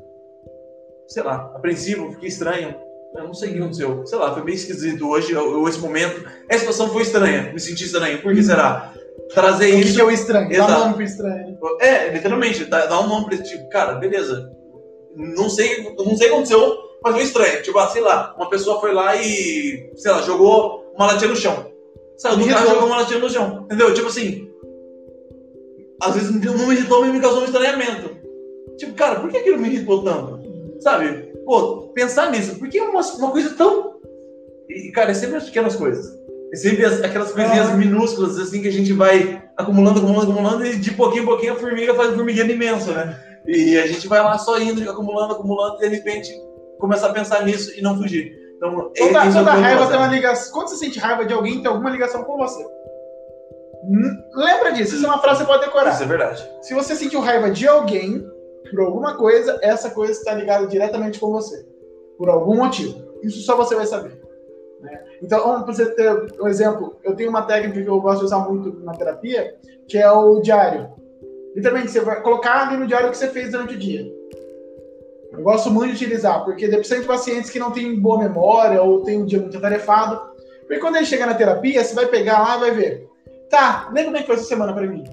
sei lá, apreensivo, fiquei estranho. Eu não sei o que aconteceu. Sei lá, foi bem esquisito hoje, eu, eu- esse momento. A situação foi estranha, me senti estranho. Por que será? Trazer O isso. que é o estranho? Dá Exato. nome pro estranho. É, literalmente, dá, dá um nome pra esse tipo, cara, beleza. Não sei, não sei o que aconteceu, mas um estranho. Tipo, ah, sei lá, uma pessoa foi lá e, sei lá, jogou uma latinha no chão. Saiu do carro e jogou uma latinha no chão. Entendeu? Tipo assim, às vezes não me irritou, mas me causou um estranhamento. Tipo, cara, por que aquilo me irritou tanto? Sabe? Pô, pensar nisso. Por que uma, uma coisa tão. E, cara, é sempre as pequenas coisas. É sempre as- aquelas coisinhas Ah. minúsculas, assim, que a gente vai acumulando, acumulando, acumulando, e de pouquinho em pouquinho a formiga faz um formigueiro imenso, né? E a gente vai lá só indo, acumulando, acumulando, e de repente começar a pensar nisso e não fugir. Então, Toda, é toda raiva tem uma ligação. Quando você sente raiva de alguém, tem alguma ligação com você. Hum, Lembra disso, isso é uma frase que você pode decorar. Isso é verdade. Se você sentiu raiva de alguém por alguma coisa, essa coisa está ligada diretamente com você. Por algum motivo. Isso só você vai saber. né? Então, pra você ter um exemplo. Eu tenho uma técnica que eu gosto de usar muito na terapia, que é o diário. Literalmente, você vai colocar ali no diário o que você fez durante o dia. Eu gosto muito de utilizar, porque principalmente pacientes que não têm boa memória ou têm um dia muito atarefado. Porque quando ele chega na terapia, você vai pegar lá e vai ver. Tá, lembra como é que foi essa semana pra mim?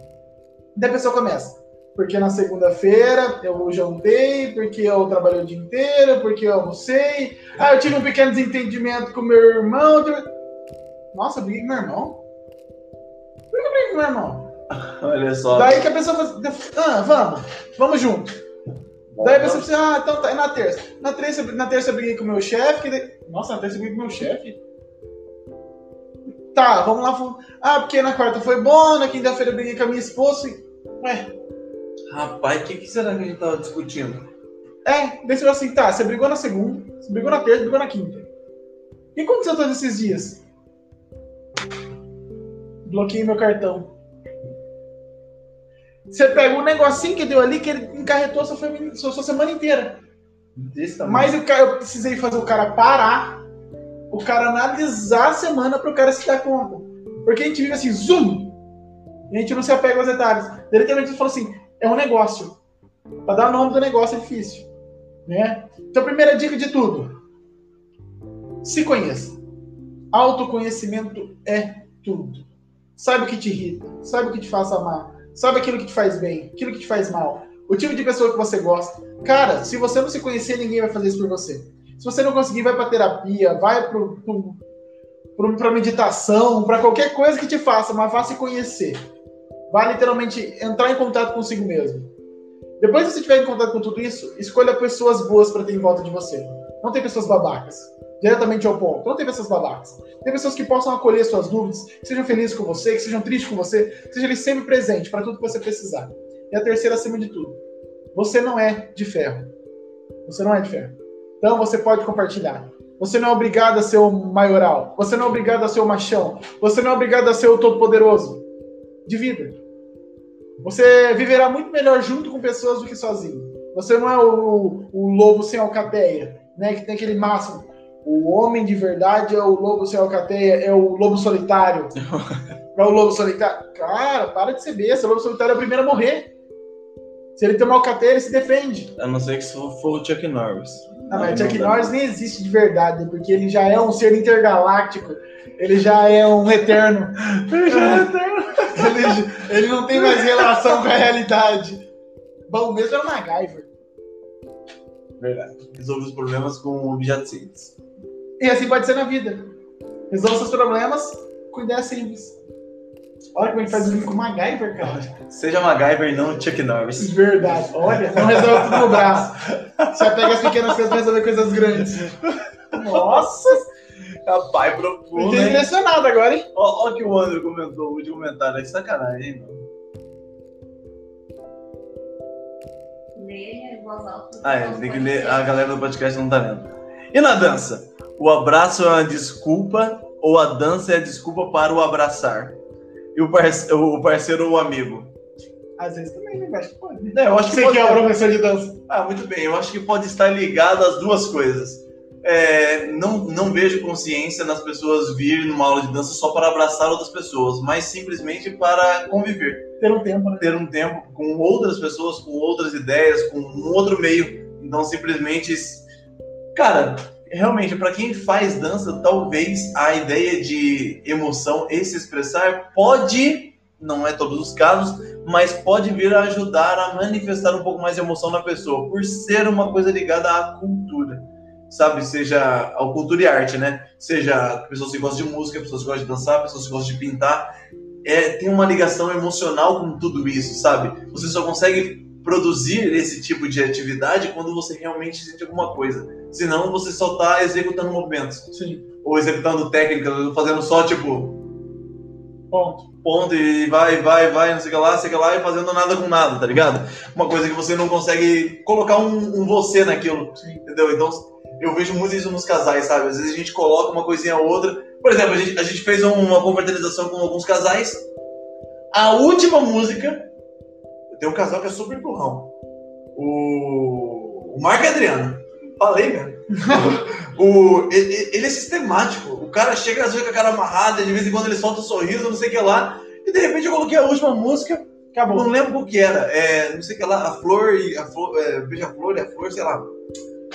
Daí a pessoa começa. Porque na segunda-feira eu jantei, porque eu trabalhei o dia inteiro, porque eu almocei. Ah, eu tive um pequeno desentendimento com meu irmão. Nossa, eu briguei com meu irmão? Por que eu briguei com meu irmão? Olha só. Daí que a pessoa fala, ah, vamos, vamos junto. Daí a pessoa fala, ah, então tá, é na terça. Na terça, na terça eu briguei com o meu chefe. daí- Nossa, na terça eu briguei com o meu chefe? Tá, vamos lá. Ah, porque na quarta foi bom, na quinta-feira eu briguei com a minha esposa. e- Ué, Rapaz, o que, que será que a gente tava discutindo? É, daí você fala assim, tá, você brigou na segunda, você brigou na terça, brigou na quinta. Que aconteceu todos esses dias? Bloqueei meu cartão. Você pega um negocinho que deu ali que ele encarretou a sua, família, sua, sua semana inteira. Mas cara, eu precisei fazer o cara parar, o cara analisar a semana para o cara se dar conta. Porque a gente vive assim, zoom! E a gente não se apega aos detalhes. Literalmente, você fala assim, é um negócio. Para dar o nome do negócio é difícil. Né? Então, a primeira dica de tudo: se conheça. Autoconhecimento é tudo. Saiba o que te irrita, saiba o que te faz amar, saiba aquilo que te faz bem, aquilo que te faz mal, o tipo de pessoa que você gosta. Cara, se você não se conhecer, ninguém vai fazer isso por você. Se você não conseguir, vai pra terapia, vai pra meditação, pra qualquer coisa que te faça, mas vá se conhecer. Vá literalmente entrar em contato consigo mesmo. Depois que você estiver em contato com tudo isso, escolha pessoas boas para ter em volta de você. Não tem pessoas babacas. Diretamente ao ponto. Não tem pessoas babacas. Tem pessoas que possam acolher suas dúvidas, que sejam felizes com você, que sejam tristes com você, que sejam ali sempre presente para tudo que você precisar. E a terceira, acima de tudo, você não é de ferro. Você não é de ferro. Então você pode compartilhar. Você não é obrigado a ser o maioral. Você não é obrigado a ser o machão. Você não é obrigado a ser o todo-poderoso. Divida. Você viverá muito melhor junto com pessoas do que sozinho. Você não é o, o lobo sem alcateia, né? Que tem aquele máximo. O homem de verdade é o lobo sem alcateia, é o lobo solitário. é o lobo solitário. Cara, para de ser besta. O lobo solitário é o primeiro a morrer. Se ele tem uma alcateia, ele se defende. A não ser que for o Chuck Norris. Ah, mas Chuck. Norris nem existe de verdade, porque ele já é um ser intergaláctico. Ele já é um eterno. Ele já é eterno. Ele, ele não tem mais relação com a realidade. Bom, mesmo era o MacGyver. Verdade. Resolve os problemas com objetos simples. E assim pode ser na vida. Resolva seus problemas com ideias simples. Olha como a gente faz o link com o MacGyver, cara. Seja MacGyver e não Chuck Norris. De verdade. Olha, não resolve tudo no braço. Você pega as pequenas coisas pra resolver coisas grandes. Nossa, Rapaz, fiquei profundo, hein? impressionado agora, hein? Olha o que o André comentou, o último comentário. É sacanagem, hein, mano? Ler em voz alta. Ah, é, tem que ler. A galera do podcast não tá lendo. E na dança? O abraço é uma desculpa ou a dança é a desculpa para o abraçar? E o, parce... o parceiro ou o amigo? Às vezes também, né? Acho que pode. É, eu acho que Você pode- que é o professor de dança. Ah, muito bem. Eu acho que pode estar ligado às duas coisas. É, não, não vejo consciência nas pessoas virem numa aula de dança só para abraçar outras pessoas, mas simplesmente para conviver. Ter um tempo, né? Ter um tempo com outras pessoas, com outras ideias, com um outro meio. Então, simplesmente. Cara, realmente, para quem faz dança, talvez a ideia de emoção e se expressar pode, não é todos os casos, mas pode vir a ajudar a manifestar um pouco mais de emoção na pessoa, por ser uma coisa ligada à cultura. sabe? Seja a cultura e arte, né? Seja pessoas que gostam de música, pessoas que gostam de dançar, pessoas que gostam de pintar. É, tem uma ligação emocional com tudo isso, sabe? Você só consegue produzir esse tipo de atividade quando você realmente sente alguma coisa. Senão você só tá executando movimentos. Sim. Ou executando técnicas, ou fazendo só tipo Ponto. ponto e vai, vai, vai, não sei o que lá, não sei o que lá, e fazendo nada com nada, tá ligado? Uma coisa que você não consegue colocar um, um você naquilo, Sim. entendeu? Então eu vejo muito isso nos casais, sabe? Às vezes a gente coloca uma coisinha ou outra. Por exemplo, a gente, a gente fez um- uma confraternização com alguns casais. A última música. Tem um casal que é super empurrão. O. O Marco Adriano. Falei, mesmo. o, ele, ele é sistemático. O cara chega às vezes com a cara amarrada, de vez em quando ele solta um sorriso, não sei o que lá. E de repente eu coloquei a última música, Acabou. não lembro o que era. É, não sei o que lá, a flor e a flor. É, beija-flor e a flor, sei lá.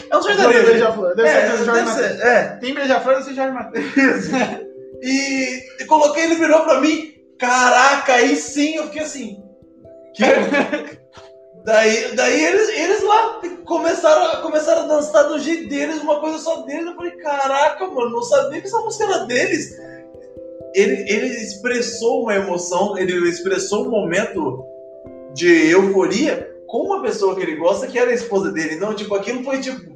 É um sertanejo. Beija-flor. Deve É, ser Jorge deve ser, é. Tem beija-flor desse Jorge Matheus. E, e coloquei, ele virou pra mim. Caraca, aí sim, eu fiquei assim. Que? Daí, daí eles, eles lá começaram, começaram a dançar do jeito deles, uma coisa só deles. Eu falei, caraca, mano, não sabia que essa música era deles. Ele, ele expressou uma emoção, ele expressou um momento de euforia com uma pessoa que ele gosta, que era a esposa dele. Não, tipo, aquilo foi tipo.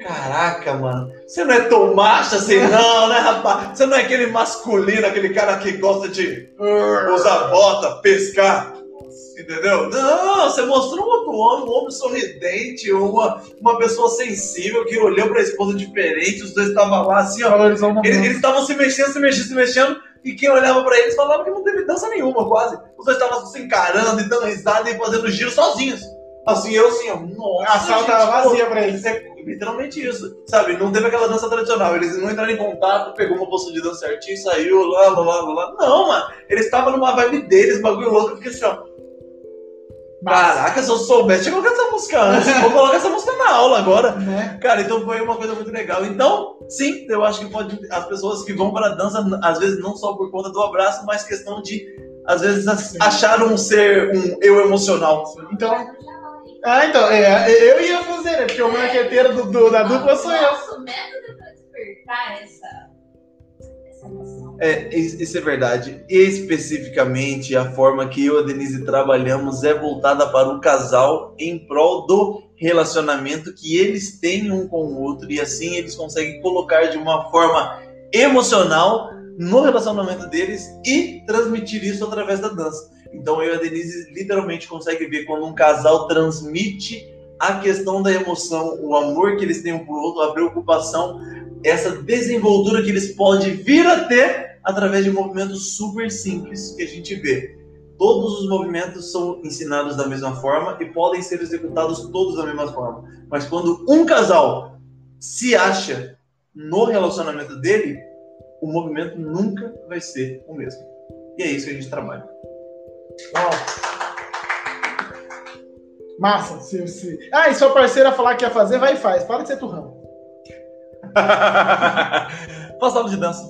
Caraca, mano. Você não é tão macho assim, não, né, rapaz? Você não é aquele masculino, aquele cara que gosta de usar bota, pescar. Entendeu? Não, você mostrou um outro homem, um homem sorridente, uma, uma pessoa sensível que olhou pra esposa diferente, os dois estavam lá assim, ó. Eles estavam se mexendo, se mexendo, se mexendo, e quem olhava pra eles falava que não teve dança nenhuma, quase. Os dois estavam se encarando e dando risada e fazendo giro sozinhos. Assim, eu assim, ó, nossa. A sala tava pô, vazia pra eles. é literalmente isso, sabe? Não teve aquela dança tradicional. Eles não entraram em contato, pegou uma postura de dança certinho, saiu, lá, lá, lá, lá. Não, mano. Eles estavam numa vibe deles, bagulho louco. Eu fiquei assim, ó. Caraca, se eu soubesse, tinha colocado essa música antes. Vou colocar essa música na aula agora. Né? Cara, então foi uma coisa muito legal. Então, sim, eu acho que pode. As pessoas que vão para a dança, às vezes não só por conta do abraço, mas questão de, às vezes, Sim. achar um ser, um eu emocional. Então, ah, então, é, eu ia fazer, né? Porque o marqueteiro do, do- da dupla sou eu. Nosso método para despertar essa, essa emoção. É, is- isso é verdade. Especificamente, a forma que eu e a Denise trabalhamos é voltada para o casal em prol do relacionamento que eles têm um com o outro e assim eles conseguem colocar de uma forma emocional no relacionamento deles e transmitir isso através da dança. Então eu e a Denise literalmente conseguem ver quando um casal transmite a questão da emoção, o amor que eles têm um pro outro, a preocupação, essa desenvoltura que eles podem vir a ter através de movimentos super simples que a gente vê. Todos os movimentos são ensinados da mesma forma e podem ser executados todos da mesma forma. Mas quando um casal se acha no relacionamento dele, o movimento nunca vai ser o mesmo. E é isso que a gente trabalha. Uau. Massa. Se, se... Ah, e sua parceira falar que ia fazer, vai e faz. Para de ser turrão. Faça aula de dança.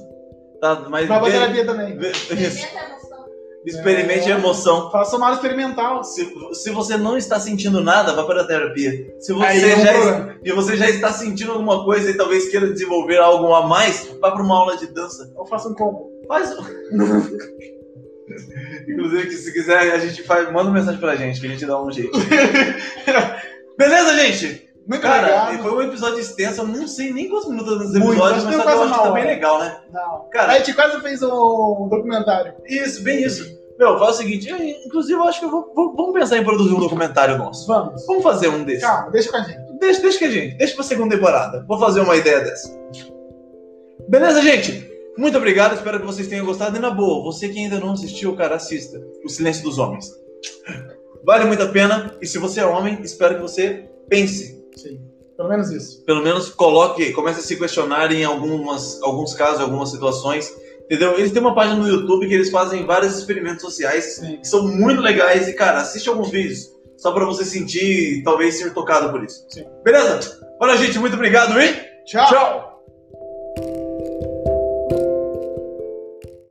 Tá, mas pra vê- terapia também. isso. Experimenta a emoção. experimente É. a emoção. Faça uma aula experimental. Se, se você não está sentindo nada, vá para a terapia. Se você, é um já, problema. e você já está sentindo alguma coisa e talvez queira desenvolver algo a mais, vá para uma aula de dança. Eu faço um combo. Faz. Inclusive, que se quiser, a gente faz. Manda uma mensagem pra gente, que a gente dá um jeito. Beleza, gente? Muito Cara, legal. foi um episódio extenso, eu não sei nem quantos minutos dos Muito, episódios, mas deu eu acho que tá bem legal, né? Não. Cara, a gente quase fez um documentário. isso, bem isso. Meu, faz o seguinte, eu, inclusive eu acho que eu vou, vou- vamos pensar em produzir um documentário nosso. Vamos. Vamos fazer um desses. Calma, deixa com a gente. Deixa, deixa que a gente, deixa pra segunda temporada. Vou fazer uma ideia dessa. Beleza, gente? Muito obrigado, espero que vocês tenham gostado. E na boa, você que ainda não assistiu, cara, assista. O Silêncio dos Homens. Vale muito a pena. E se você é homem, espero que você pense. Sim. Pelo menos isso. Pelo menos coloque, comece a se questionar em algumas, alguns casos, algumas situações. Entendeu? Eles têm uma página no YouTube que eles fazem vários experimentos sociais Sim. que são muito legais. E, cara, assiste alguns vídeos. Só pra você sentir, talvez, ser tocado por isso. Sim. Beleza? Olha, gente, muito obrigado e Tchau. tchau!